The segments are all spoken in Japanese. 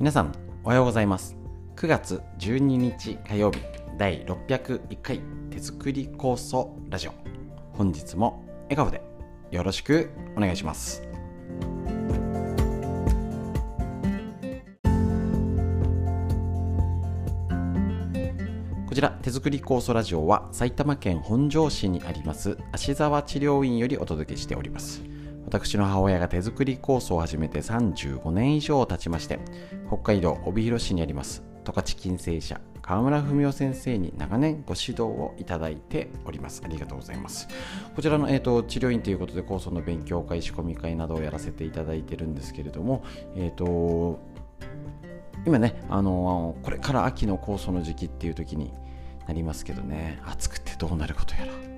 皆さんおはようございます。9月12日火曜日第601回手作り酵素ラジオ。本日も笑顔でよろしくお願いします。こちら手作り酵素ラジオは埼玉県本庄市にあります芦沢治療院よりお届けしております。私の母親が手作り酵素を始めて35年以上経ちまして北海道帯広市にあります十勝金星社川村文夫先生に長年ご指導をいただいております。ありがとうございます。こちらの、えーと、治療院ということで酵素の勉強会仕込み会などをやらせていただいてるんですけれどもえっ、ー、と今ね、あの、これから秋の酵素の時期っていう時になりますけどね暑くてどうなることやら。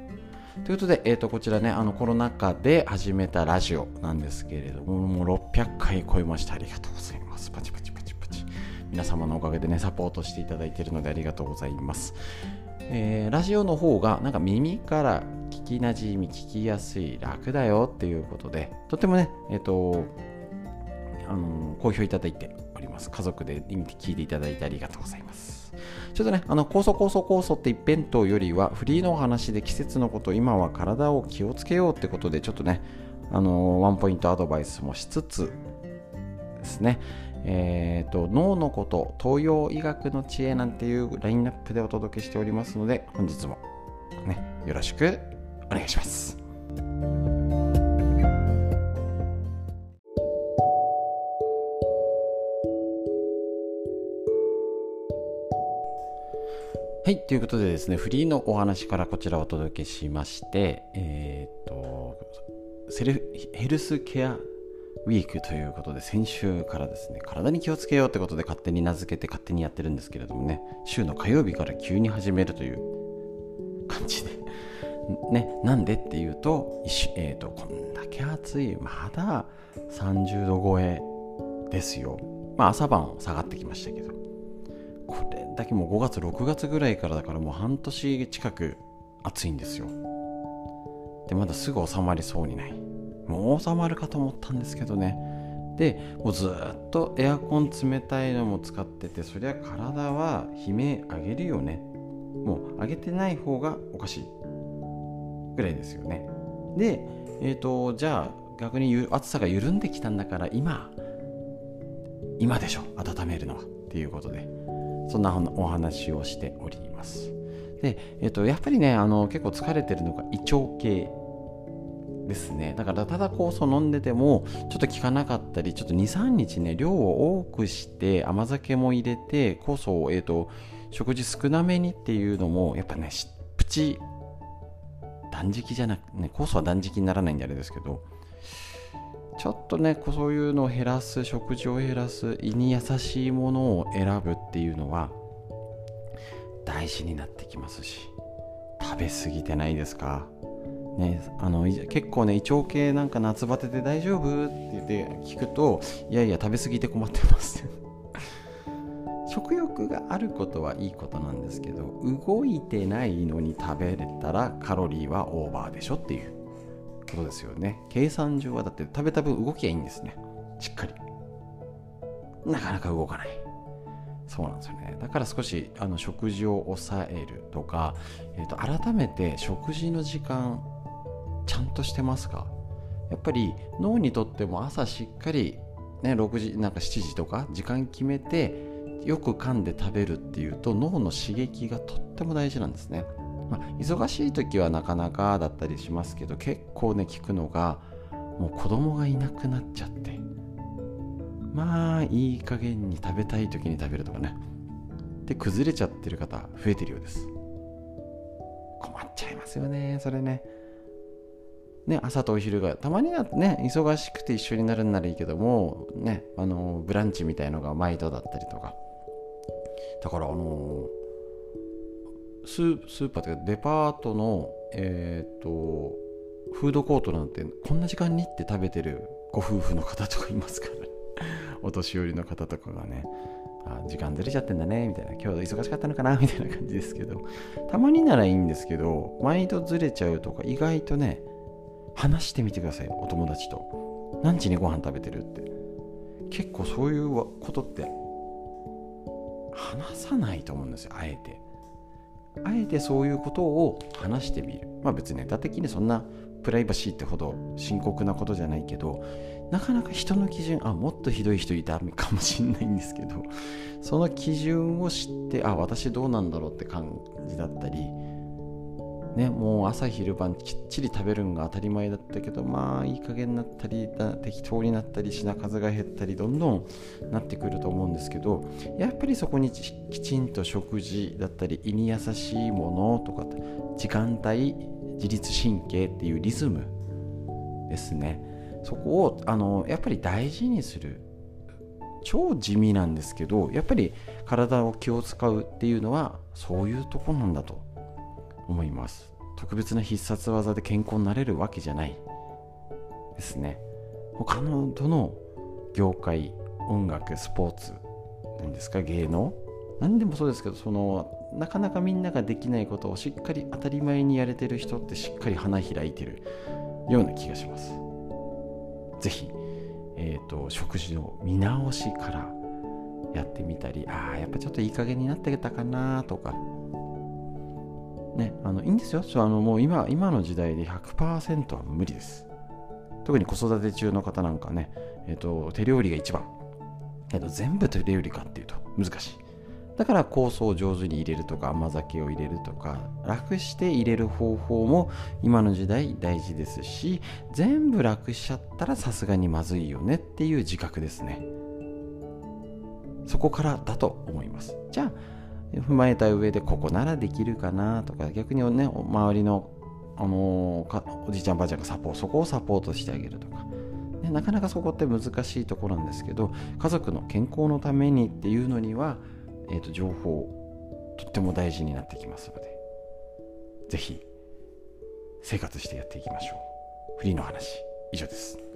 ということで、えー、とこちらねあのコロナ禍で始めたラジオなんですけれどももう600回超えました。ありがとうございます。パチパチパチパチ。皆様のおかげでねサポートしていただいているのでありがとうございます。えー、ラジオの方がなんか耳から聞きなじみ聞きやすい楽だよっていうことでとてもねえっ、ー、とあの好評いただいております。家族で聞いていただいてありがとうございます。ちょっとね、あの、酵素酵素酵素って一辺倒よりは、フリーのお話で季節のこと、今は体を気をつけようってことで、ちょっとね、あの、ワンポイントアドバイスもしつつですね、えーと、脳のこと、東洋医学の知恵なんていうラインナップでお届けしておりますので、本日もね、よろしくお願いします。はい、ということでですね、フリーのお話からこちらをお届けしまして、えっ、と、セルヘルスケアウィークということで、先週からですね、体に気をつけようってことで勝手に名付けて勝手にやってるんですけれどもね、週の火曜日から急に始めるという感じで、ね、なんでっていうと、えーと、こんだけ暑い、まだ30度超えですよ。まあ朝晩下がってきましたけど、これだけもう5月6月ぐらいからだからもう半年近く暑いんですよ。でまだすぐ収まりそうにない。もう収まるかと思ったんですけどね。でもうずっとエアコン冷たいのも使っててそりゃ体は悲鳴上げるよね。もう上げてない方がおかしいぐらいですよね。でえっ、ー、とじゃあ逆に暑さが緩んできたんだから今今でしょ温めるのは。っていうことで。そんなお話をしております。で、えっと、やっぱりね、あの結構疲れてるのが胃腸系ですね。だからただ酵素飲んでてもちょっと効かなかったり、ちょっと2、3日ね、量を多くして甘酒も入れて酵素を、えっと、食事少なめにっていうのもやっぱね、プチ断食じゃなくね、酵素は断食にならないんであれですけど、ちょっとねそういうのを減らす食事を減らす胃に優しいものを選ぶっていうのは大事になってきますし食べ過ぎてないですか？ね、あの結構ね胃腸系なんか夏バテで大丈夫って言って聞くといやいや食べ過ぎて困ってます。食欲があることはいいことなんですけど動いてないのに食べれたらカロリーはオーバーでしょっていう。ことですよね。計算上はだって食べた分動きゃいいんですね。しっかり。なかなか動かない。そうなんですよね。だから少しあの食事を抑えるとか、えーと、改めて食事の時間ちゃんとしてますか？やっぱり脳にとっても朝しっかり、ね、6時なんか7時とか時間決めてよく噛んで食べるっていうと脳の刺激がとっても大事なんですね。まあ、忙しい時はなかなかだったりしますけど結構ね聞くのがもう子供がいなくなっちゃってまあいい加減に食べたい時に食べるとかね。で崩れちゃってる方増えてるようです。困っちゃいますよねそれね。ね、朝とお昼がたまにはね忙しくて一緒になるんならいいけどもねあのブランチみたいのが毎度だったりとか。だからあのスーパーというかデパートのえっ、ー、とフードコートなんてこんな時間にって食べてるご夫婦の方とかいますから。お年寄りの方とかがねあ時間ずれちゃってんだねみたいな。今日忙しかったのかなみたいな感じですけど。たまにならいいんですけど毎度ずれちゃうとか意外とね話してみてくださいお友達と。何時にご飯食べてるって。結構そういうことって話さないと思うんですよあえて。あえてそういうことを話してみる。まあ別にネタ的にそんなプライバシーってほど深刻なことじゃないけどなかなか人の基準あもっとひどい人いたかもしんないんですけどその基準を知ってあ私どうなんだろうって感じだったりね、もう朝昼晩きっちり食べるんが当たり前だったけどまあいい加減になったり適当になったり品数が減ったりどんどんなってくると思うんですけどやっぱりそこにきちんと食事だったり胃に優しいものとか時間帯自律神経っていうリズムですね。そこをあのやっぱり大事にする超地味なんですけどやっぱり体を気を使うっていうのはそういうとこなんだと。思います。特別な必殺技で健康になれるわけじゃないですね。他のどの業界音楽スポーツ何ですか？芸能？何でもそうですけどそのなかなかみんなができないことをしっかり当たり前にやれてる人ってしっかり花開いてるような気がします。是非、えーと、食事の見直しからやってみたりああやっぱちょっといい加減になってたかなとかねあのいいんですよ。あのもう今今の時代で100%は無理です。特に子育て中の方なんかね、えーと、手料理が一番、えーと全部手料理かっていうと難しい。だから酵素を上手に入れるとか甘酒を入れるとか楽して入れる方法も今の時代大事ですし全部楽しちゃったらさすがにまずいよねっていう自覚ですね。そこからだと思います。じゃあ踏まえた上でここならできるかなとか逆にね周りのあのおじいちゃんばあちゃんがサポートそこをサポートしてあげるとか。ね、なかなかそこって難しいところなんですけど家族の健康のためにっていうのにはえーと、情報とっても大事になってきますので是非生活してやっていきましょう。フリーの話以上です。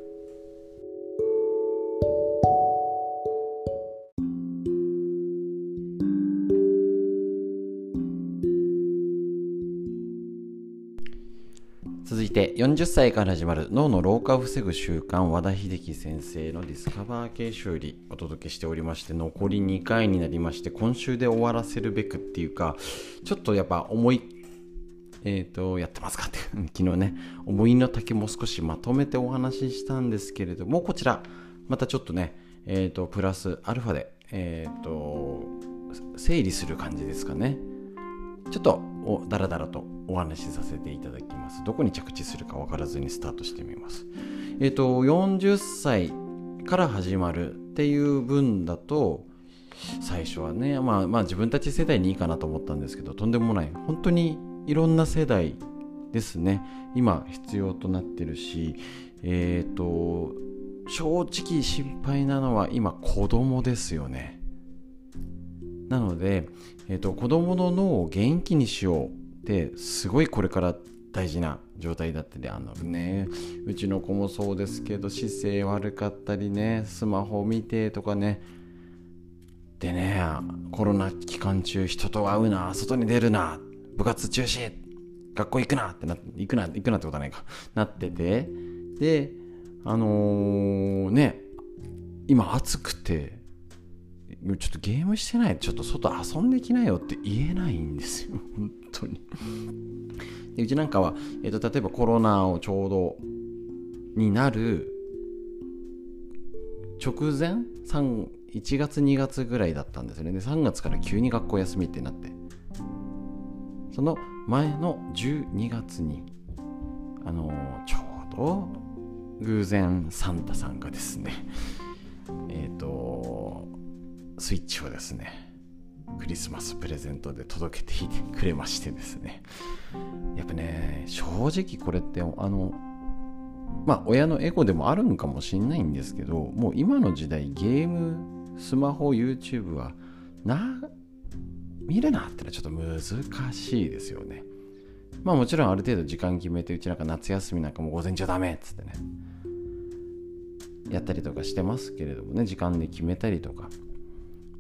て40歳から始まる脳の老化を防ぐ習慣和田秀樹先生のディスカバー系修理お届けしておりまして残り2回になりまして今週で終わらせるべくっていうかちょっとやっぱ思いえーと、やってますか？っ て昨日ね思いの丈も少しまとめてお話ししたんですけれどもこちらまたちょっとねえーと、プラスアルファでえっ、ー、と整理する感じですかね。ちょっとダラダラとお話しさせていただきます。どこに着地するか分からずにスタートしてみます。えっ、ー、と、40歳から始まるっていう分だと、最初はね、まあまあ自分たち世代にいいかなと思ったんですけど、とんでもない。本当にいろんな世代ですね。今必要となってるし、えっ、ー、と、正直心配なのは今子供ですよね。なので、えーと、子供の脳を元気にしようってすごいこれから大事な状態だってであのねうちの子もそうですけど姿勢悪かったりねスマホ見てとかね。でねコロナ期間中人と会うな外に出るな部活中止学校行くなってな行くな行くなってことはないか。なってて。であのー、ね今暑くてちょっとゲームしてないちょっと外遊んできなよって言えないんですよ本に。でうちなんかは、えーと、例えばコロナをちょうどになる直前3 1月2月ぐらいだったんですよね。で3月から急に学校休みってなって。その前の12月にあのー、ちょうど偶然サンタさんがですねえっ、ー、とスイッチをですねクリスマスプレゼントで届けていてくれましてですね。やっぱね正直これってあのまあ親のエゴでもあるんかもしんないんですけどもう今の時代ゲームスマホ YouTube はな見るなってのはちょっと難しいですよね。まあもちろんある程度時間決めてうちなんか夏休みなんかもう午前中ダメっつってね。やったりとかしてますけれどもね時間で決めたりとか。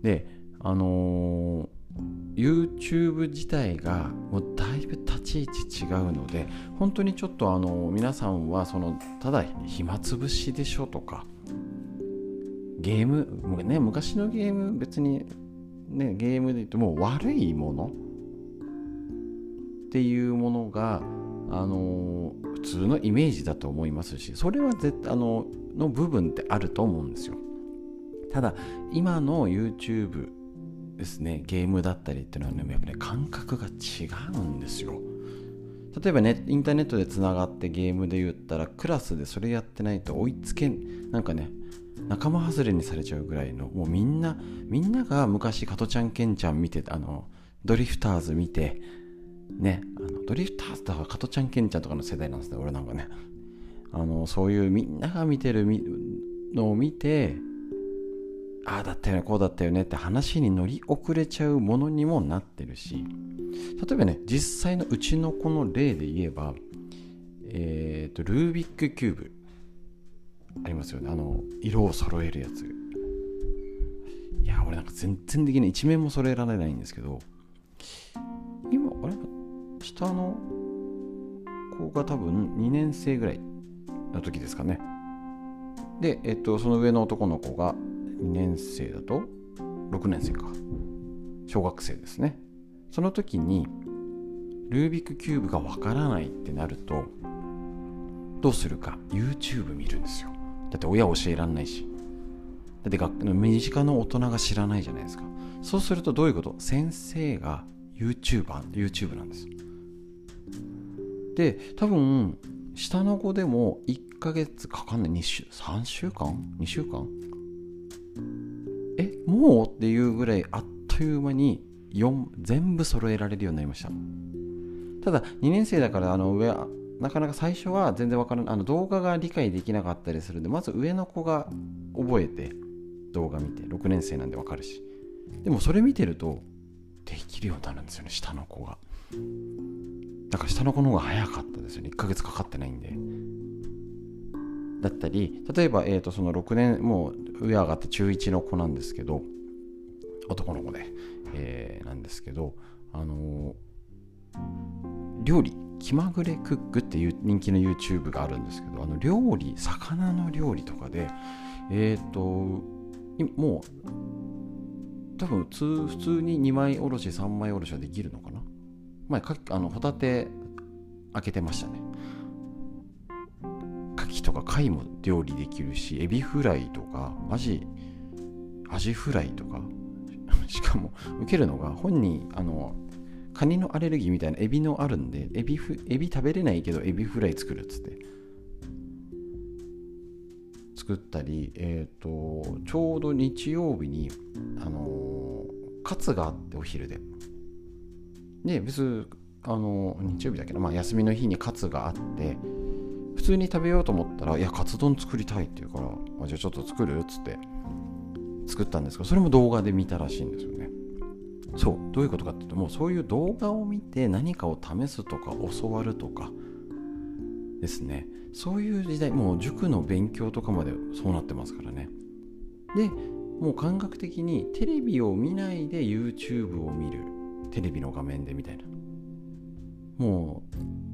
であのー、YouTube 自体がもうだいぶ立ち位置違うので本当にちょっとあのー、皆さんはそのただ暇つぶしでしょとかゲーム、ね、昔のゲーム別にね、ゲームで言うとも悪いものっていうものがあの普通のイメージだと思いますしそれは絶あのの部分ってあると思うんですよ。ただ今の YouTube ですねゲームだったりっていうのはねやっぱ、ね、感覚が違うんですよ。例えばねインターネットでつながってゲームで言ったらクラスでそれやってないと追いつけんなんかね仲間外れにされちゃうぐらいのもうみんなみんなが昔加トちゃんケンちゃん見てあのドリフターズ見てねあのドリフターズとか加トちゃんケンちゃんとかの世代なんですね俺なんかね。あのそういうみんなが見てるのを見てああだったよねこうだったよねって話に乗り遅れちゃうものにもなってるし例えばね実際のうちの子の例で言えばえっ、ー、とルービックキューブありますよね。あの色を揃えるやつ。いや俺なんか全然できない。一面も揃えられないんですけど今あれ下の子が多分2年生ぐらいの時ですかね。で、えっと、その上の男の子が2年生だと？6年生か。小学生ですね。その時にルービックキューブがわからないってなるとどうするか？YouTube 見るんですよ。だって親教えらんないし。だって学身近な大人が知らないじゃないですか。そうするとどういうこと？先生が YouTuber YouTube なんです。で多分下の子でも1ヶ月かかんない。2週3週間？2週間？もうっていうぐらいあっという間に4全部揃えられるようになりました。ただ2年生だからあの上なかなか最初は全然わからないあの動画が理解できなかったりするんでまず上の子が覚えて動画見て6年生なんでわかるし。でもそれ見てるとできるようになるんですよね下の子が。だから下の子の方が早かったですよね。1ヶ月かかってないんで。だったり例えば、えー、とその6年もう上上がって中1の子なんですけど男の子で、えー、なんですけどあのー、料理気まぐれクックっていう人気の YouTube があるんですけどあの料理魚の料理とかでえっ、ー、ともう多分普通普通に2枚おろし3枚おろしはできるのかな？前かあのホタテ開けてましたね。貝も料理できるしエビフライとかアジアジフライとか しかも受けるのが本人あのカニのアレルギーみたいなエビのあるんでエビフエビ食べれないけどエビフライ作るっつって。作ったりえっ、ー、とちょうど日曜日にあのカツがあってお昼で。で別あの日曜日だけど、まあ、休みの日にカツがあって通に食べようと思ったら「いやカツ丼作りたい」って言うから「あじゃあちょっと作る?」っつって作ったんですけどそれも動画で見たらしいんですよね。そうどういうことかっていうともうそういう動画を見て何かを試すとか教わるとかですね。そういう時代もう塾の勉強とかまでそうなってますからね。でもう感覚的にテレビを見ないで YouTube を見る。テレビの画面でみたいな。もう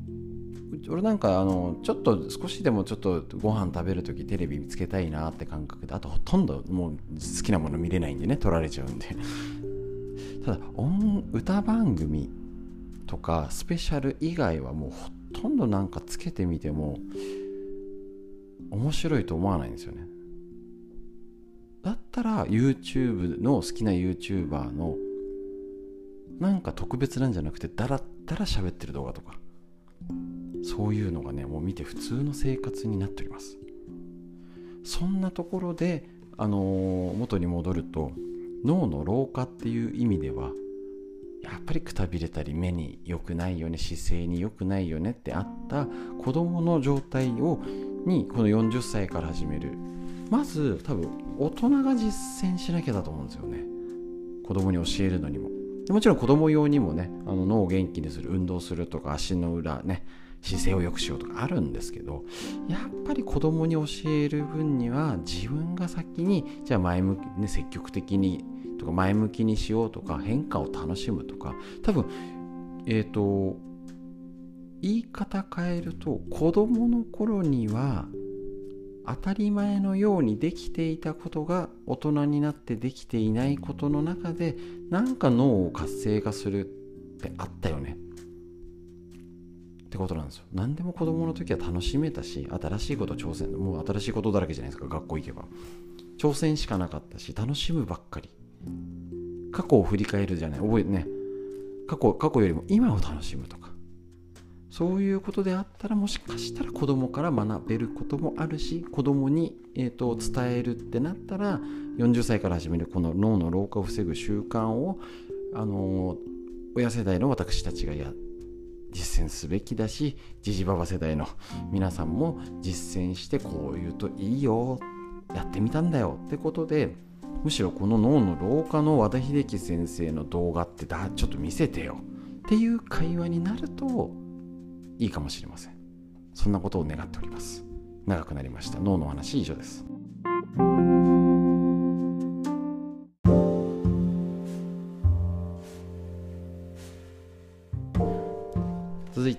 俺なんかあのちょっと少しでもちょっとご飯食べる時テレビ見つけたいなって感覚であとほとんどもう好きなもの見れないんでね取られちゃうんで。ただ音歌番組とかスペシャル以外はもうほとんどなんかつけてみても面白いと思わないんですよね。だったら YouTube の好きな YouTuber のなんか特別なんじゃなくてだらだら喋ってる動画とか。そういうのがねもう見て普通の生活になっております。そんなところであのー、元に戻ると脳の老化っていう意味ではやっぱりくたびれたり目に良くないよね姿勢に良くないよねってあった子供の状態をにこの40歳から始める。まず多分大人が実践しなきゃだと思うんですよね。子供に教えるのにも。もちろん子供用にもねあの脳を元気にする運動するとか足の裏ね姿勢を良くしようとかあるんですけどやっぱり子供に教える分には自分が先にじゃあ前向きね積極的にとか前向きにしようとか変化を楽しむとか多分えっ、ー、と言い方変えると子供の頃には当たり前のようにできていたことが大人になってできていないことの中でなんか脳を活性化するってあったよね。ってことなんですよ。何でも子供の時は楽しめたし新しいこと挑戦もう新しいことだらけじゃないですか学校行けば。挑戦しかなかったし楽しむばっかり。過去を振り返るじゃない。覚えね。過去過去よりも今を楽しむとか。そういうことであったらもしかしたら子供から学べることもあるし子供に、えーと、伝えるってなったら40歳から始めるこの脳の老化を防ぐ習慣を、あのー、親世代の私たちがや実践すべきだしじじばば世代の皆さんも実践してこう言うといいよやってみたんだよってことでむしろこの脳の老化の和田秀樹先生の動画ってだちょっと見せてよっていう会話になるといいかもしれません。そんなことを願っております。長くなりました。脳の話以上です。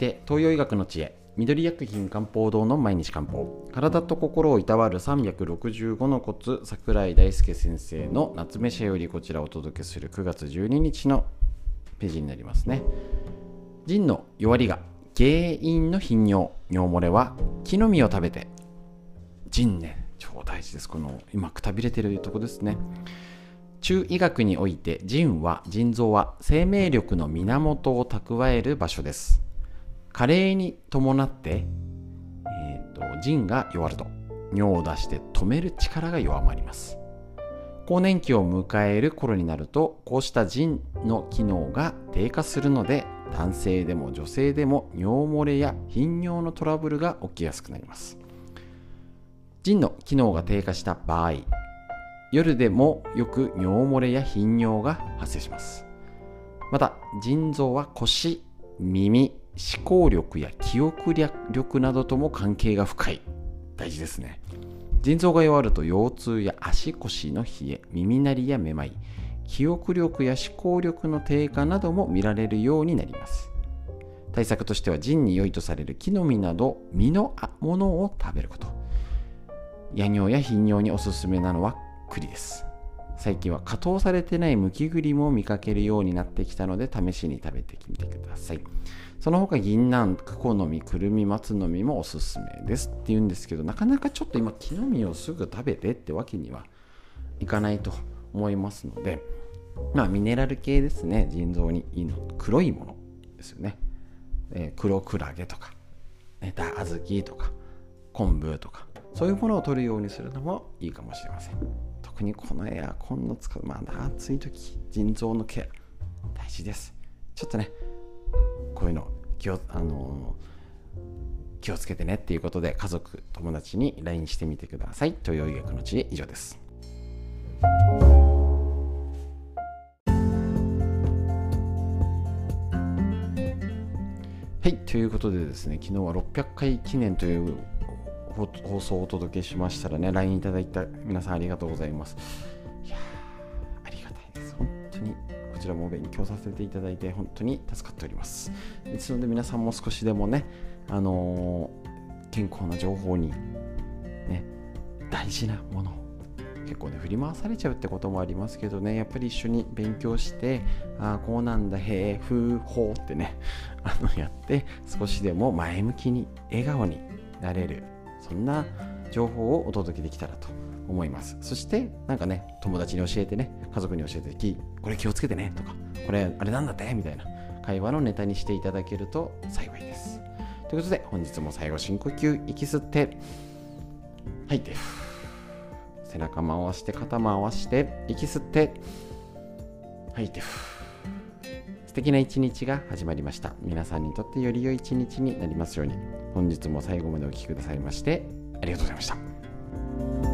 て東洋医学の知恵緑薬品漢方堂の毎日漢方。体と心をいたわる365のコツ桜井大輔先生の夏目社よりこちらをお届けする9月12日のページになりますね。腎の弱りが原因の頻尿尿漏れは木の実を食べて腎ね超大事です。この今くたびれてるとこですね。中医学において腎は腎臓は生命力の源を蓄える場所です。加齢に伴って、えーと、と腎が弱ると。尿を出して止める力が弱まります。更年期を迎える頃になるとこうした腎の機能が低下するので男性でも女性でも尿漏れや頻尿のトラブルが起きやすくなります。腎の機能が低下した場合夜でもよく尿漏れや頻尿が発生します。また腎臓は腰耳思考力や記憶力などとも関係が深い。大事ですね。腎臓が弱ると腰痛や足腰の冷え耳鳴りやめまい記憶力や思考力の低下なども見られるようになります。対策としては腎に良いとされる木の実など実のものを食べること。夜尿や頻尿におすすめなのは栗です。最近は加糖されてないむき栗も見かけるようになってきたので試しに食べてみてください。その他銀杏クコの実くるみ松の実もおすすめですって言うんですけどなかなかちょっと今木の実をすぐ食べてってわけにはいかないと思いますのでまあミネラル系ですね。腎臓にいいの黒いものですよね、えー、黒クラゲとか、ね、小豆とか昆布とかそういうものを取るようにするのもいいかもしれません。特にこのエアコンの使うまだ暑い時腎臓のケア大事です。ちょっとねこういうの気をあのー、気をつけてねっていうことで家族友達に LINE してみてください。東洋医学の知恵以上です。はい、ということでですね、昨日は600回記念という放送をお届けしましたらね、LINE いただいた皆さんありがとうございます。いやありがたいです。本当にこちらも勉強させていただいて、本当に助かっております。ですので皆さんも少しでもね、あのー、健康な情報に、ね、大事なもの結構ね振り回されちゃうってこともありますけどねやっぱり一緒に勉強してああこうなんだへえふうほうってねあのやって少しでも前向きに笑顔になれるそんな情報をお届けできたらと思います。そしてなんかね友達に教えてね家族に教えてきこれ気をつけてねとかこれあれなんだって？みたいな会話のネタにしていただけると幸いです。ということで本日も最後深呼吸息吸って吐いて背中回して肩回して息吸って吐いて。素敵な一日が始まりました。皆さんにとってより良い一日になりますように。本日も最後までお聴きくださいましてありがとうございました。